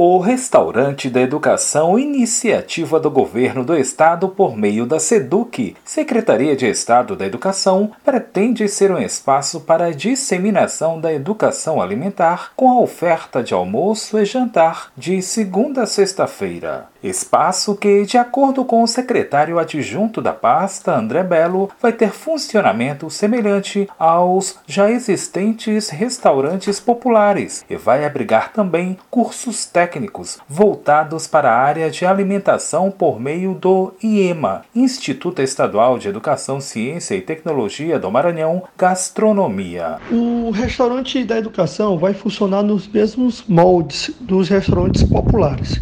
O Restaurante da Educação, iniciativa do Governo do Estado por meio da SEDUC, Secretaria de Estado da Educação, pretende ser um espaço para a disseminação da educação alimentar com a oferta de almoço e jantar de segunda a sexta-feira. Espaço que, de acordo com o secretário adjunto da pasta, André Belo, vai ter funcionamento semelhante aos já existentes restaurantes populares e vai abrigar também cursos técnicos voltados para a área de alimentação por meio do IEMA, Instituto Estadual de Educação, Ciência e Tecnologia do Maranhão, Gastronomia. O restaurante da educação vai funcionar nos mesmos moldes dos restaurantes populares.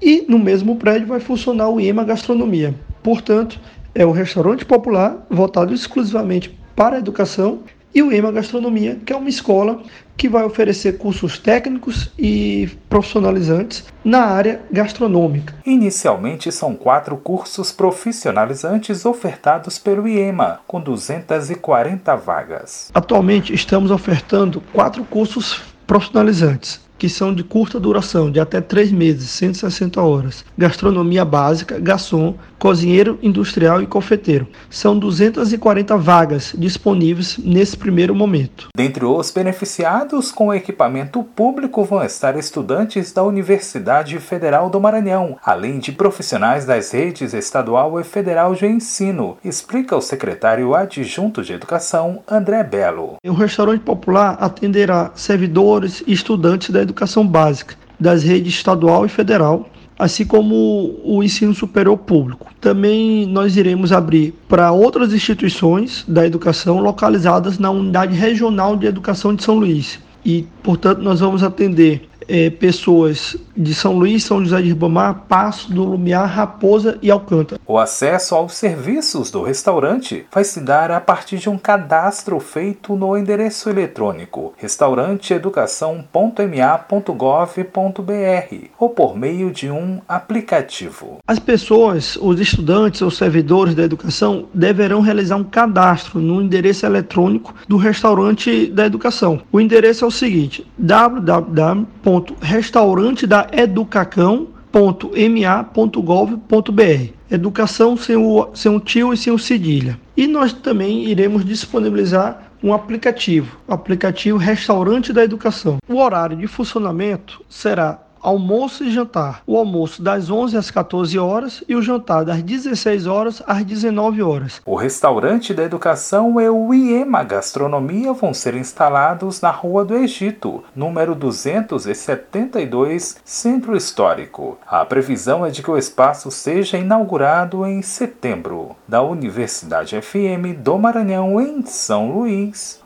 E no mesmo prédio vai funcionar o IEMA Gastronomia. Portanto, é um restaurante popular voltado exclusivamente para a educação e o EMA Gastronomia, que é uma escola que vai oferecer cursos técnicos e profissionalizantes na área gastronômica. Inicialmente são quatro cursos profissionalizantes ofertados pelo IEMA, com 240 vagas. Atualmente estamos ofertando quatro cursos profissionalizantes que são de curta duração, de até 3 meses, 160 horas. Gastronomia básica, garçom, cozinheiro industrial e confeiteiro. São 240 vagas disponíveis nesse primeiro momento. Dentre os beneficiados com equipamento público vão estar estudantes da Universidade Federal do Maranhão, além de profissionais das redes estadual e federal de ensino, explica o secretário adjunto de Educação, André Belo. O restaurante popular atenderá servidores e estudantes da educação básica das redes estadual e federal, assim como o ensino superior público. Também nós iremos abrir para outras instituições da educação localizadas na Unidade Regional de Educação de São Luís. E, portanto, nós vamos atender é, pessoas de São Luís, São José de Ribamar, Passo do Lumiar, Raposa e Alcântara. O acesso aos serviços do restaurante vai se dar a partir de um cadastro feito no endereço eletrônico restauranteeducação.ma.gov.br ou por meio de um aplicativo. As pessoas, os estudantes ou servidores da educação deverão realizar um cadastro no endereço eletrônico do restaurante da educação. O endereço é o seguinte: www restaurante da educacão.ma.gov.br. Educação sem o, sem o tio e sem o cedilha. E nós também iremos disponibilizar um aplicativo, o aplicativo Restaurante da Educação. O horário de funcionamento será almoço e jantar. O almoço das 11 às 14 horas e o jantar das 16 horas às 19 horas. O restaurante da educação e o IEMA Gastronomia vão ser instalados na Rua do Egito, número 272, Centro Histórico. A previsão é de que o espaço seja inaugurado em setembro. Da Universidade FM do Maranhão em São Luís,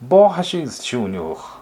Borges Júnior.